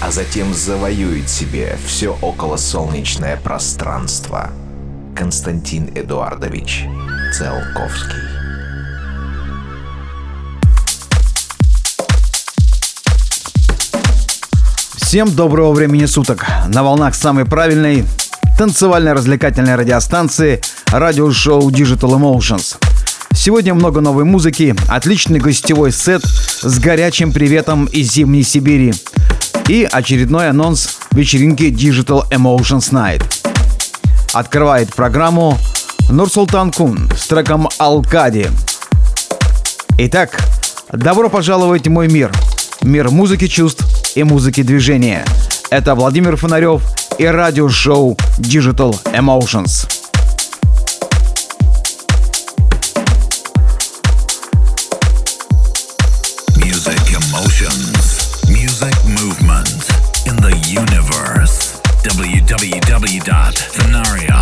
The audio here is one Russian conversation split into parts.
а затем завоюет себе все околосолнечное пространство. Константин Эдуардович Целковский. Всем доброго времени суток. На волнах самой правильной танцевальной развлекательной радиостанции радиошоу Digital Emotions. Сегодня много новой музыки, отличный гостевой сет с горячим приветом из Зимней Сибири и очередной анонс вечеринки Digital Emotions Night. Открывает программу Нурсултан Кун с треком «Алкади». Итак, добро пожаловать в мой мир. Мир музыки чувств и музыки движения. Это Владимир Фонарев и радиошоу Digital Emotions. Music Emotions. www.thenaria.com.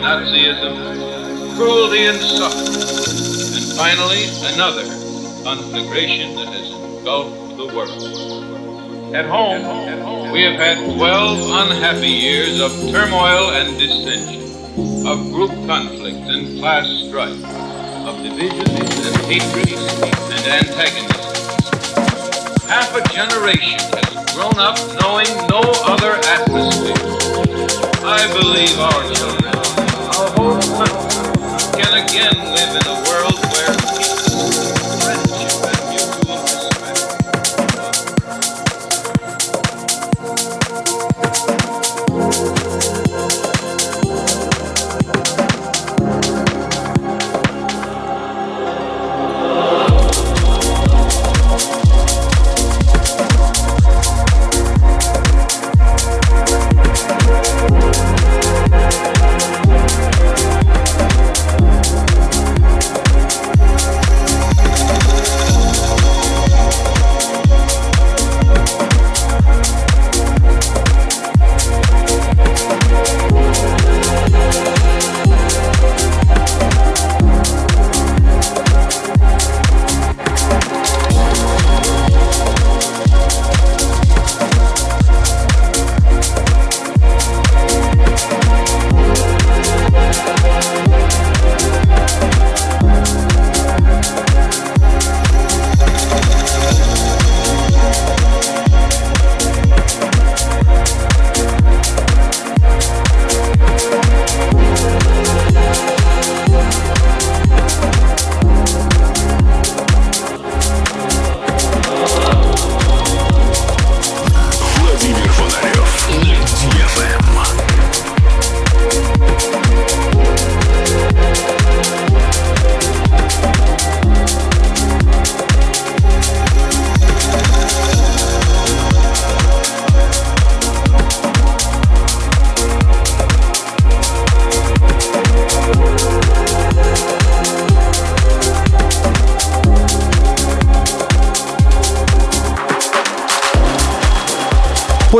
Nazism, cruelty and suffering, and finally another conflagration that has engulfed the world. At home, we have had 12 unhappy years of turmoil and dissension, of group conflict and class strife, of divisions and hatreds and antagonisms. Half a generation has grown up knowing no other atmosphere. I believe our children, our whole country, can again live in a world where peace, friendship, and mutual respect.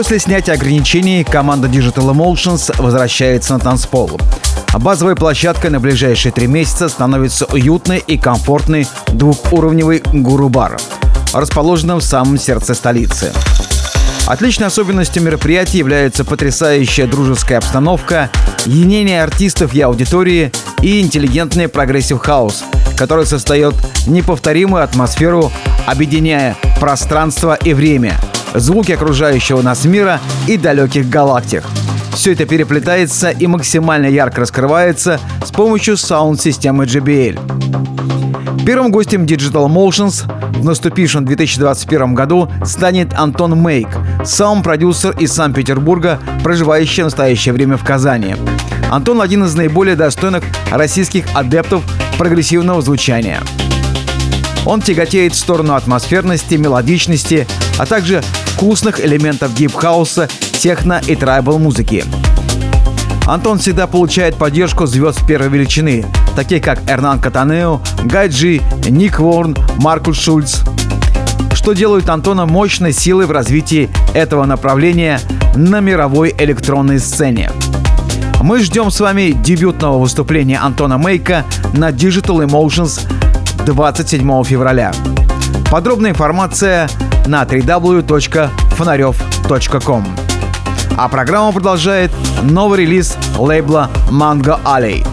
После снятия ограничений команда Digital Emotions возвращается на танцпол. Базовой площадкой на ближайшие три месяца становится уютный и комфортный двухуровневый Guru Bar, расположенный в самом сердце столицы. Отличной особенностью мероприятия является потрясающая дружеская обстановка, единение артистов и аудитории и интеллигентный progressive house, который создает неповторимую атмосферу, объединяя пространство и время – звуки окружающего нас мира и далеких галактик. Все это переплетается и максимально ярко раскрывается с помощью саунд-системы JBL. Первым гостем Digital Motions в наступившем 2021 году станет Антон Мейк, саунд-продюсер из Санкт-Петербурга, проживающий в настоящее время в Казани. Антон один из наиболее достойных российских адептов прогрессивного звучания. Он тяготеет в сторону атмосферности, мелодичности, а также вкусных элементов deep-хауса, техно и tribal музыки. Антон всегда получает поддержку звезд первой величины, таких как Эрнан Катанео, Guy J, Nick Warren, Маркус Шульц, что делает Антона мощной силой в развитии этого направления на мировой электронной сцене. Мы ждем с вами дебютного выступления Антона Мейка на Digital Emotions 27 февраля. Подробная информация на www.фонарев.com. А программа продолжает новый релиз лейбла Mango Alley.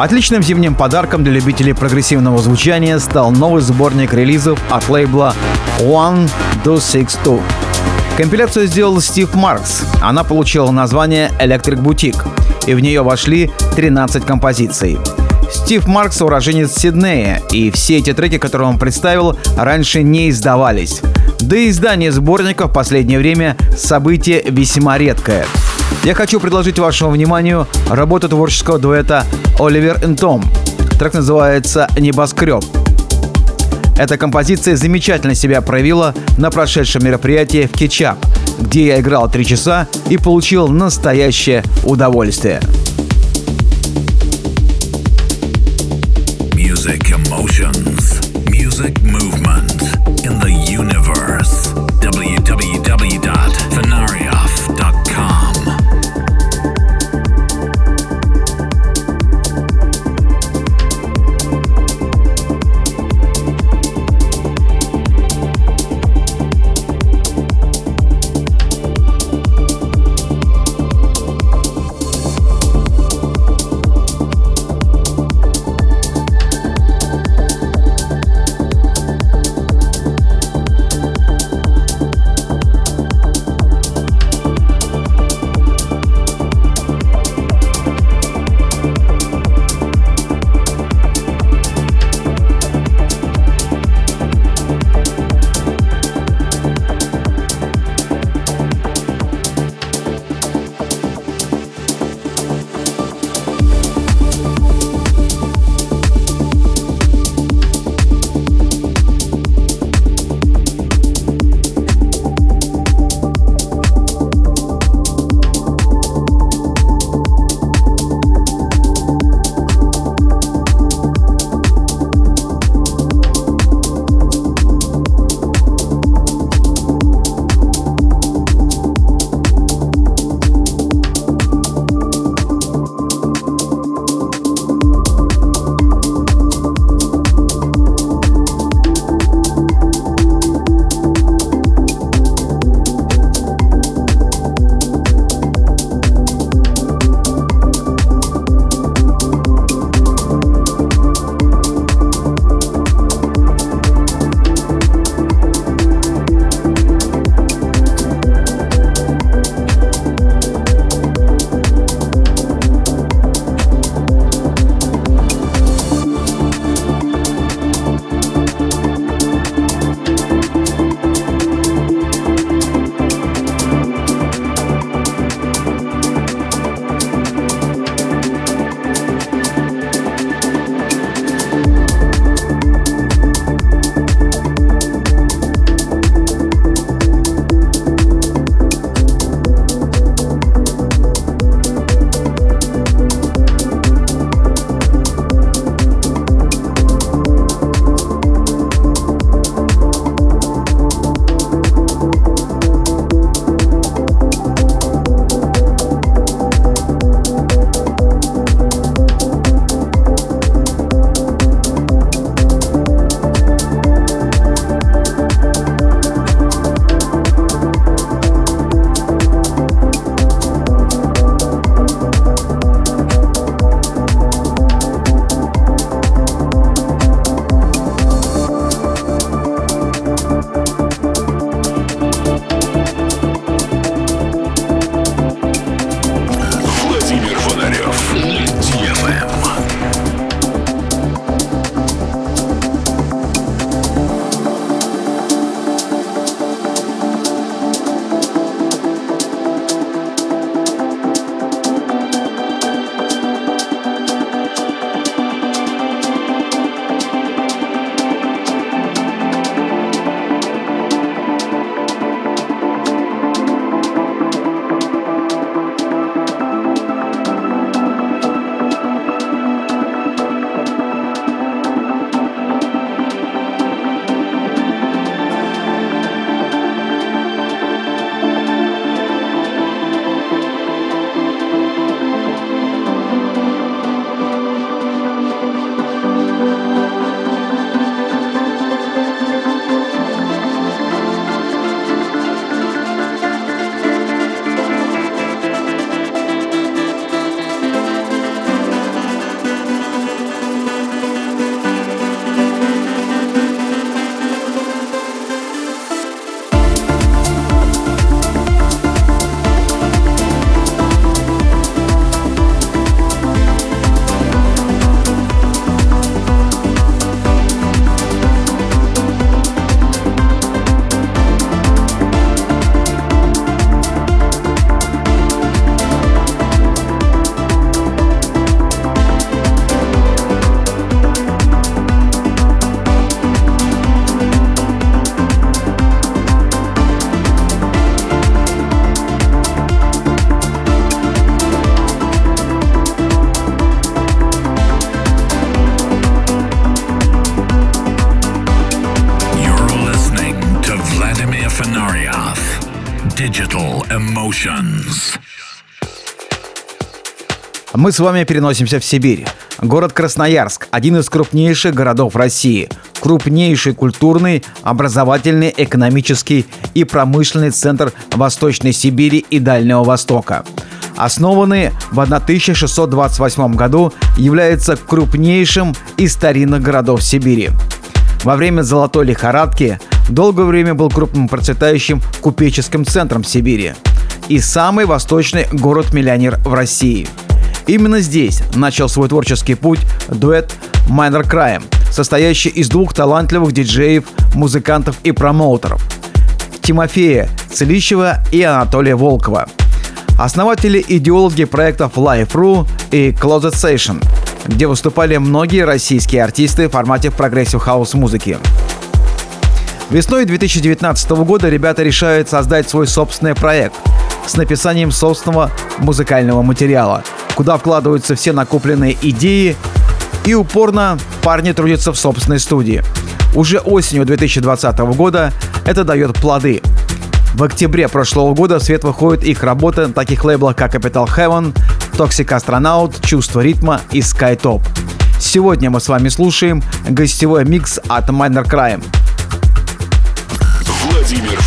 Отличным зимним подарком для любителей прогрессивного звучания стал новый сборник релизов от лейбла One Do Six Two. Компиляцию сделал Стив Маркс. Она получила название Electric Boutique, и в нее вошли 13 композиций. Стив Маркс уроженец Сиднея, и все эти треки, которые он представил, раньше не издавались. Да и издание сборника в последнее время событие весьма редкое. Я хочу предложить вашему вниманию работу творческого дуэта Оливер и Том. Трек называется «Небоскреб». Эта композиция замечательно себя проявила на прошедшем мероприятии в Кетчап, где я играл три часа и получил настоящее удовольствие. Music emotions, music movement Emotions. Мы с вами переносимся в Сибирь. Город Красноярск – один из крупнейших городов России. Крупнейший культурный, образовательный, экономический и промышленный центр Восточной Сибири и Дальнего Востока. Основанный в 1628 году, является крупнейшим из старинных городов Сибири. Во время золотой лихорадки долгое время был крупным процветающим купеческим центром Сибири и самый восточный город-миллионер в России – Именно здесь начал свой творческий путь дуэт Minor Crime, состоящий из двух талантливых диджеев, музыкантов и промоутеров – Тимофея Целищева и Анатолия Волкова. Основатели идеологи проектов Life.ru и Closet Session, где выступали многие российские артисты в формате progressive house музыки. Весной 2019 года ребята решают создать свой собственный проект с написанием собственного музыкального материала – куда вкладываются все накопленные идеи, и упорно парни трудятся в собственной студии. Уже осенью 2020 года это дает плоды. В октябре прошлого года в свет выходит их работа на таких лейблах, как Capital Heaven, Toxic Astronaut, Чувство ритма и Skytop. Сегодня мы с вами слушаем гостевой микс от Minor Crime. Владимир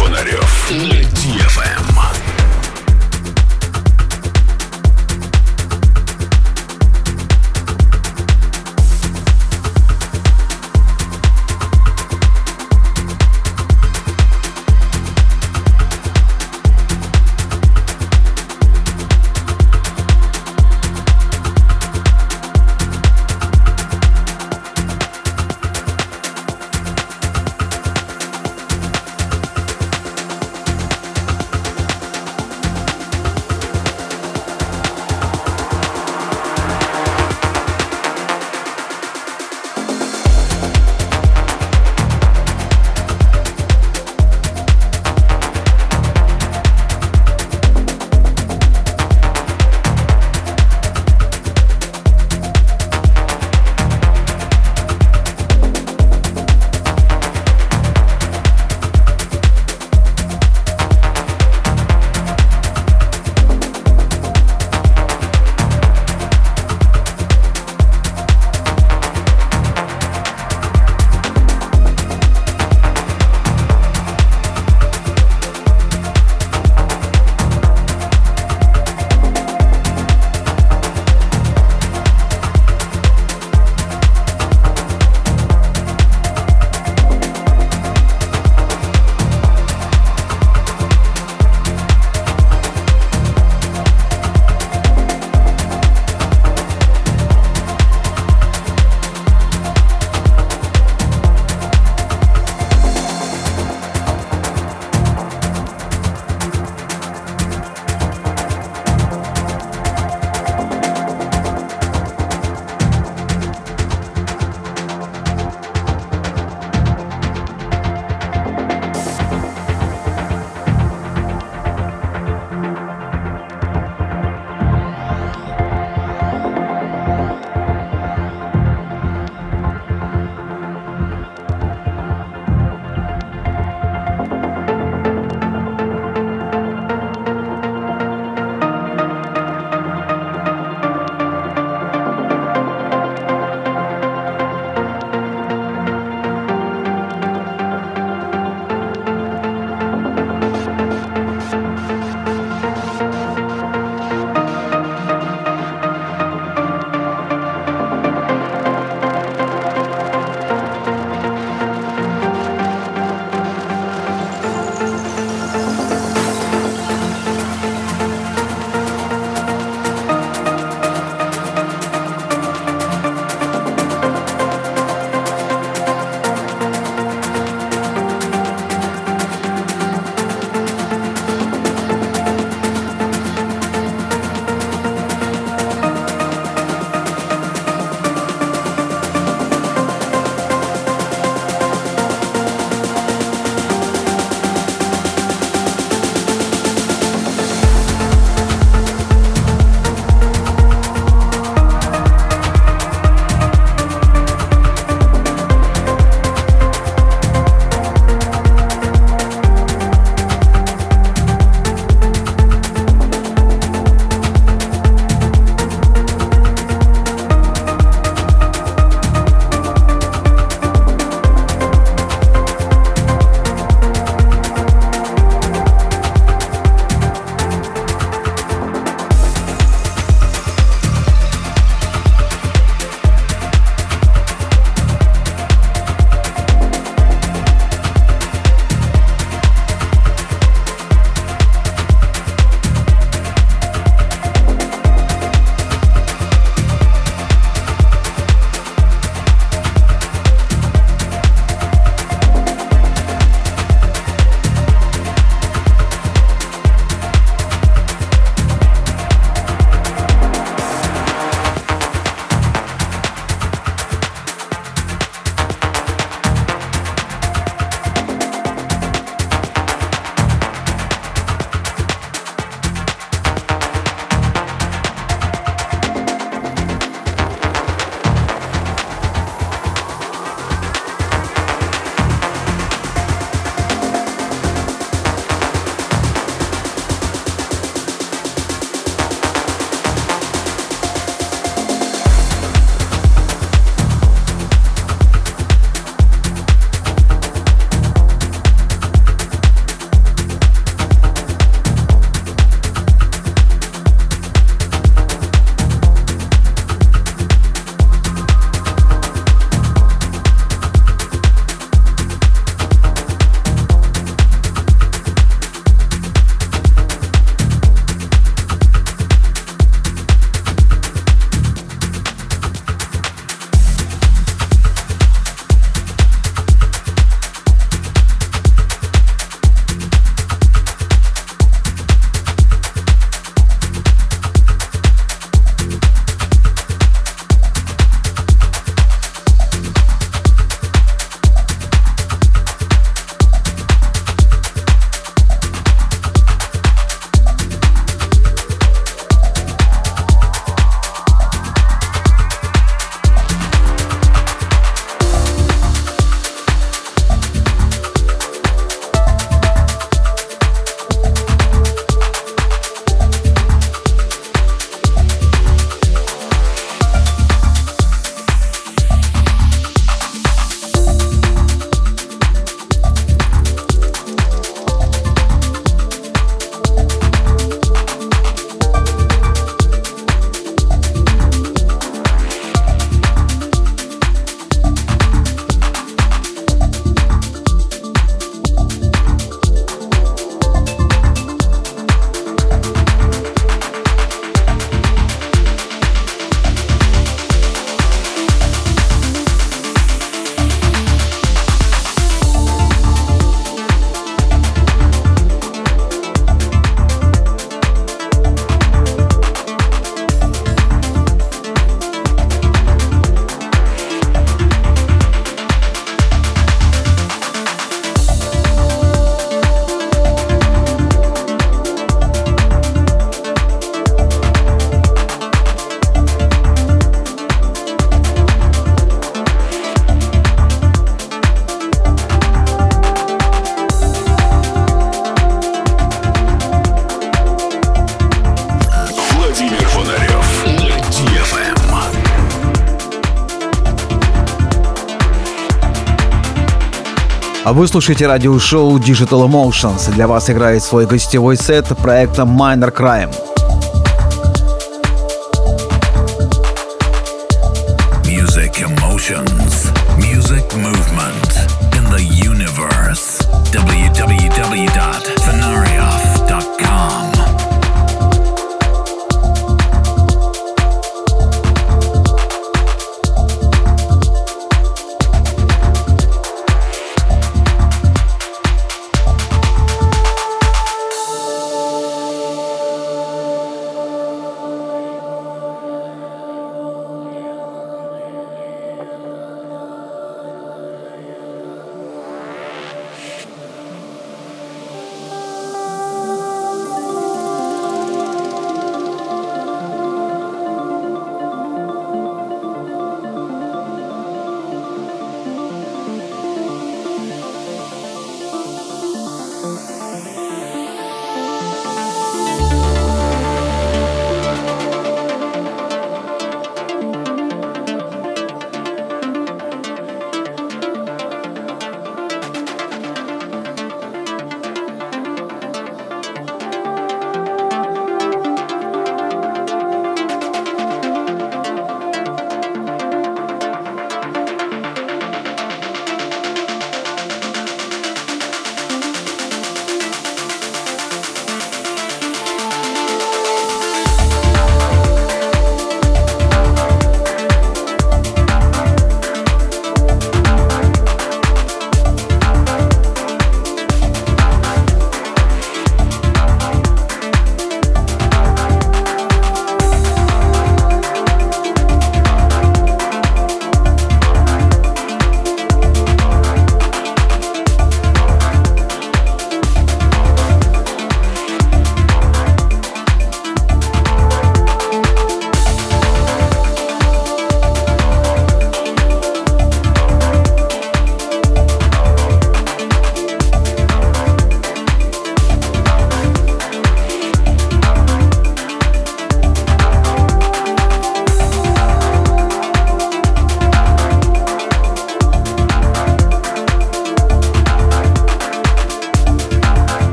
вы слушаете радиошоу Digital Emotions. Для вас играет свой гостевой сет проекта Minor Crime.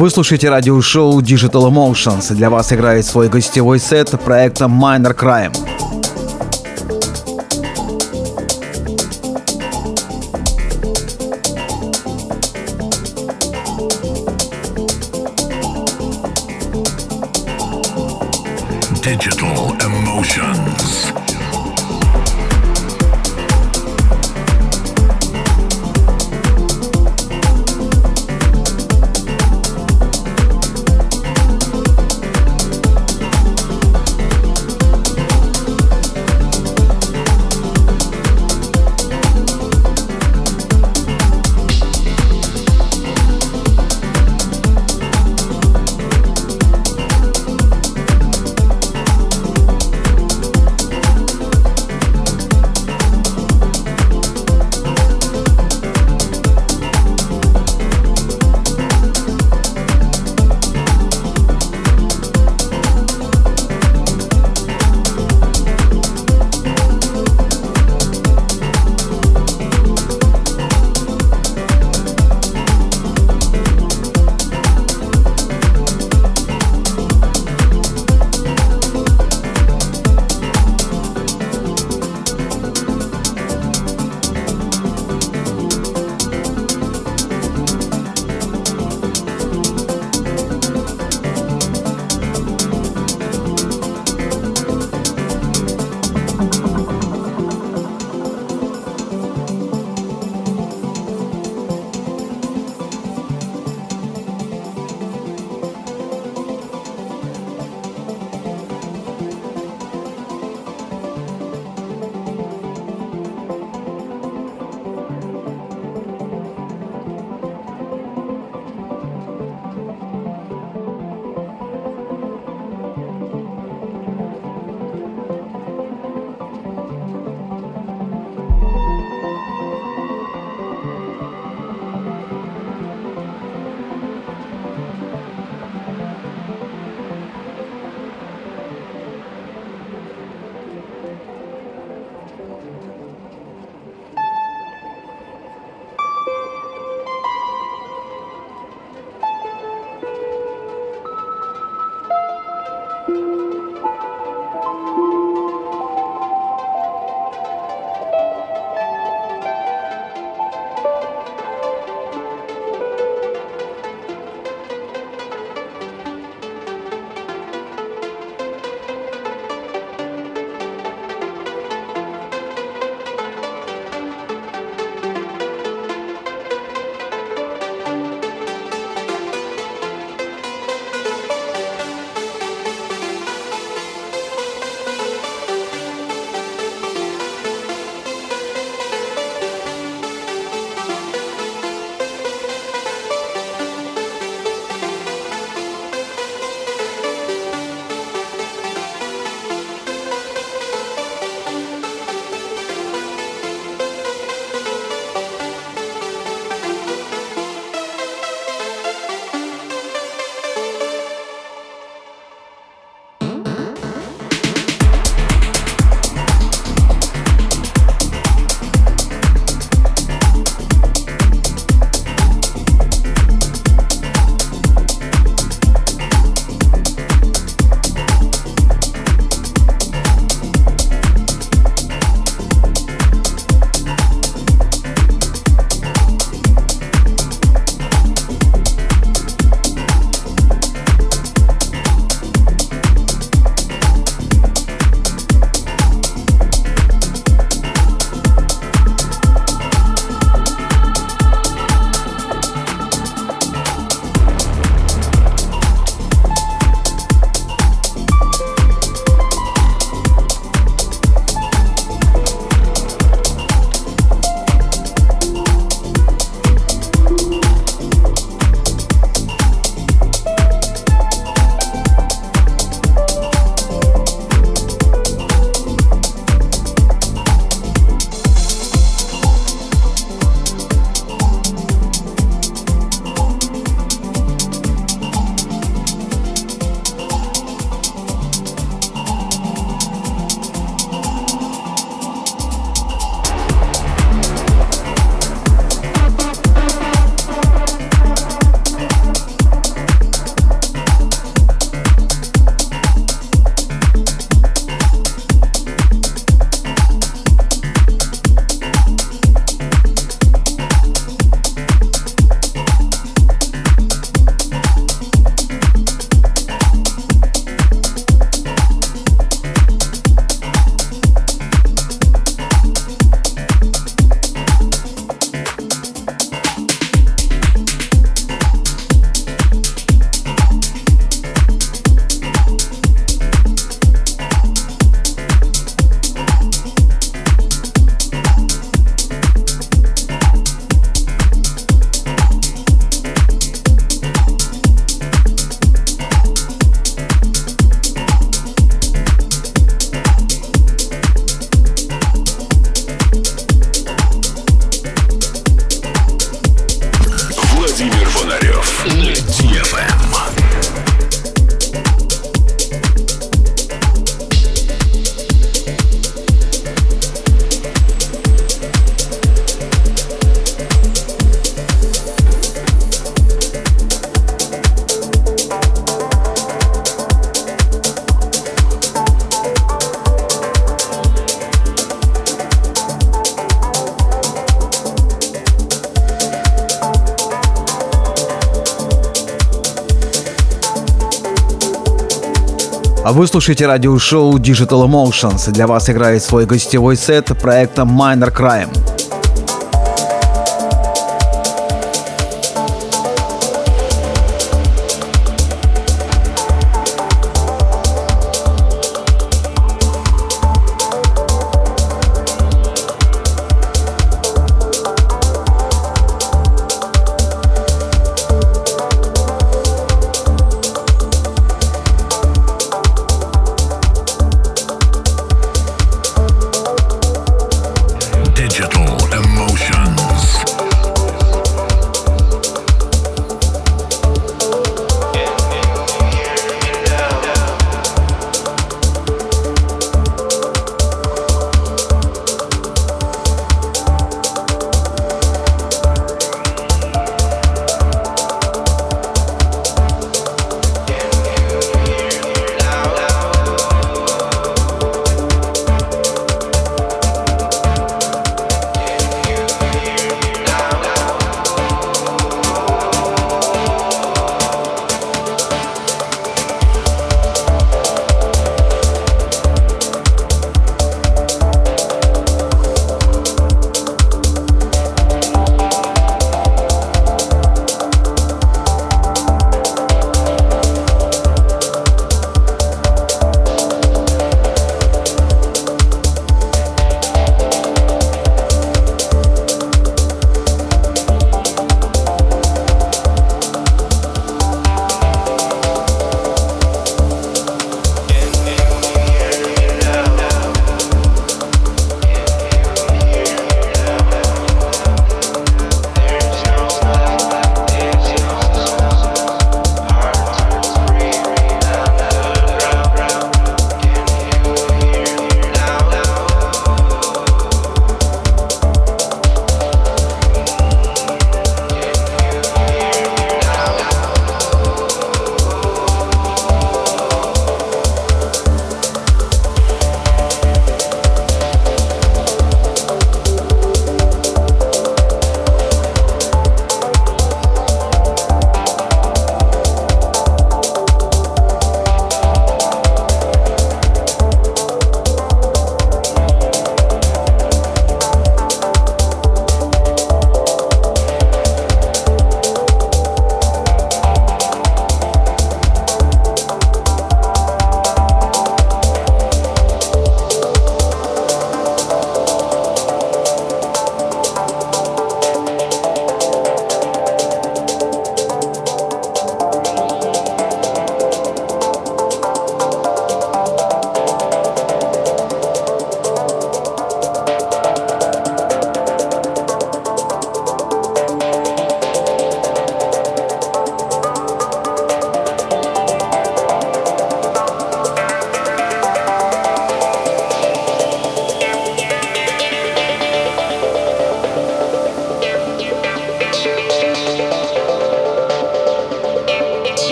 Вы слушаете радиошоу Digital Emotions. Для вас играет свой гостевой сет проекта Minor Crime. А вы слушаете радиошоу Digital Emotions. Для вас играет свой гостевой сет проекта Minor Crime.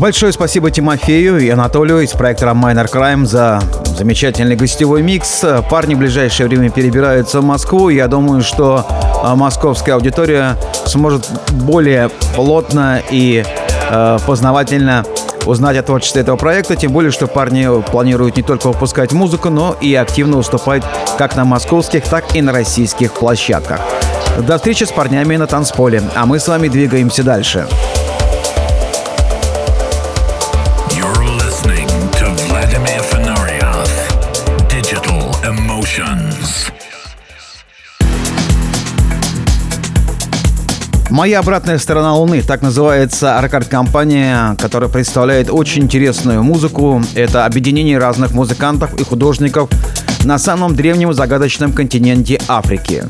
Большое спасибо Тимофею и Анатолию из проекта Minor Crime за замечательный гостевой микс. Парни в ближайшее время перебираются в Москву. Я думаю, что а, московская аудитория сможет более плотно и э, познавательно узнать о творчестве этого проекта, тем более, что парни планируют не только выпускать музыку, но и активно выступать как на московских, так и на российских площадках. До встречи с парнями на танцполе, а мы с вами двигаемся дальше. Emotions. Моя обратная сторона Луны, так называется рекорд-компания, которая представляет очень интересную музыку. Это объединение разных музыкантов и художников на самом древнем загадочном континенте Африки.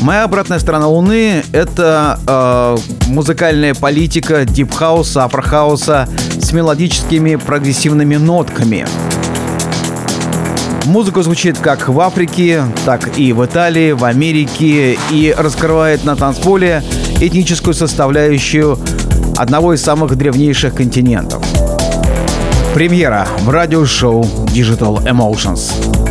Моя обратная сторона Луны — это э, музыкальная политика дипхауса, афрохауса с мелодическими прогрессивными нотками. Музыка звучит как в Африке, так и в Италии, в Америке и раскрывает на танцполе этническую составляющую одного из самых древнейших континентов. Премьера в радиошоу Digital Emotions.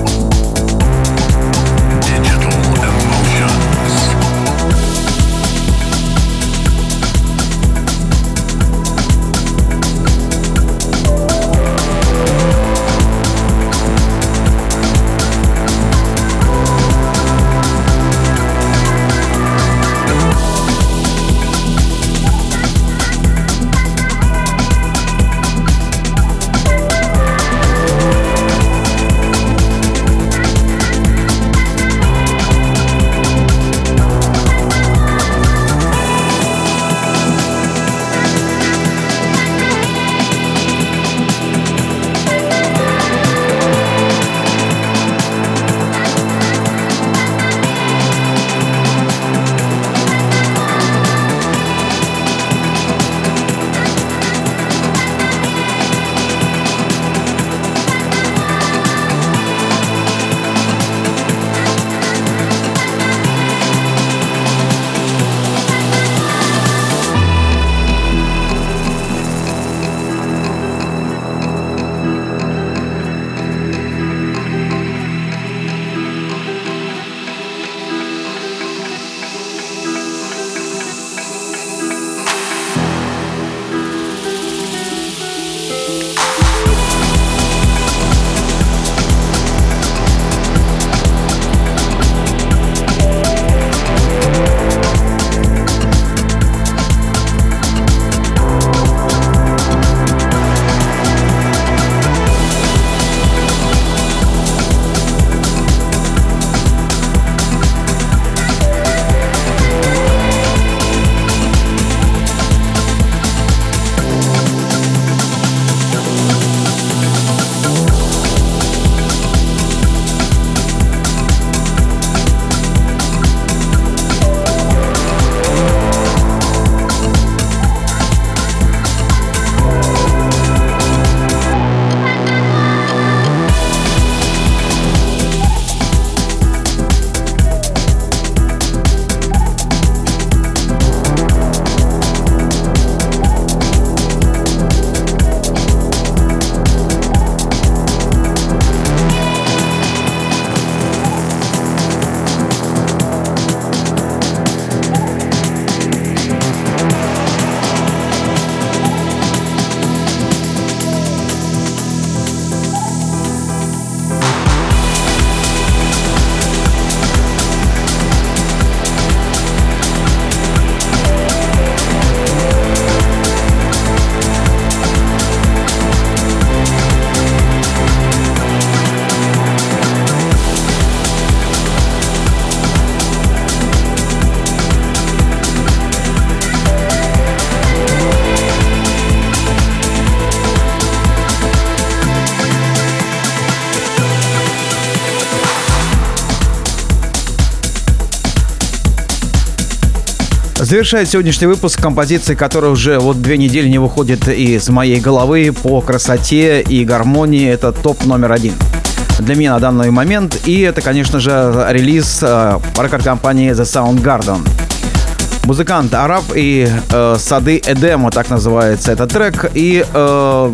Завершает сегодняшний выпуск композиции, которая уже вот две недели не выходит из моей головы по красоте и гармонии. Это топ номер один для меня на данный момент. И это, конечно же, релиз э, рекорд-компании The Soundgarden. Музыкант Араб и э, Сады Эдема, так называется этот трек. И э,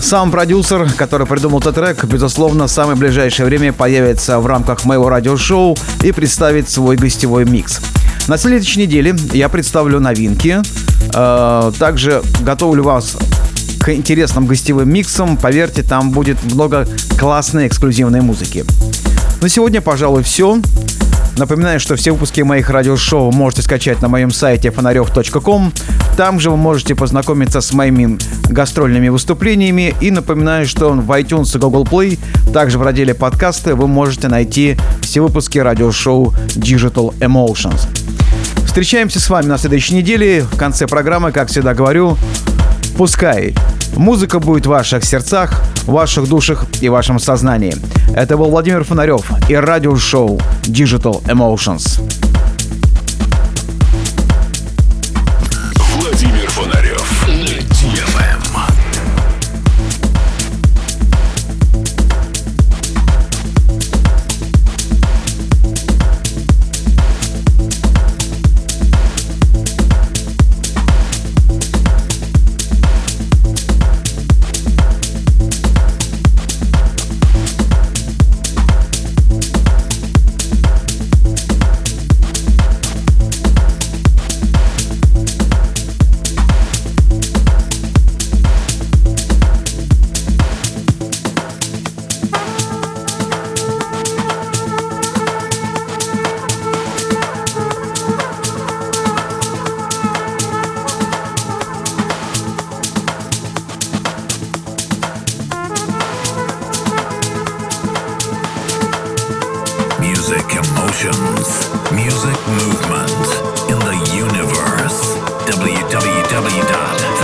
сам продюсер, который придумал этот трек, безусловно, в самое ближайшее время появится в рамках моего радиошоу и представит свой гостевой микс. На следующей неделе я представлю новинки. Э, также готовлю вас к интересным гостевым миксам. Поверьте, там будет много классной эксклюзивной музыки. На сегодня, пожалуй, все. Напоминаю, что все выпуски моих радиошоу можете скачать на моем сайте фонарев.ком. Там же вы можете познакомиться с моими гастрольными выступлениями. И напоминаю, что в iTunes и Google Play, также в разделе подкасты, вы можете найти все выпуски радиошоу Digital Emotions. Встречаемся с вами на следующей неделе. В конце программы, как всегда говорю, пускай музыка будет в ваших сердцах, в ваших душах и вашем сознании. Это был Владимир Фонарев и радиошоу Digital Emotions. Music emotions, music movement in the universe. www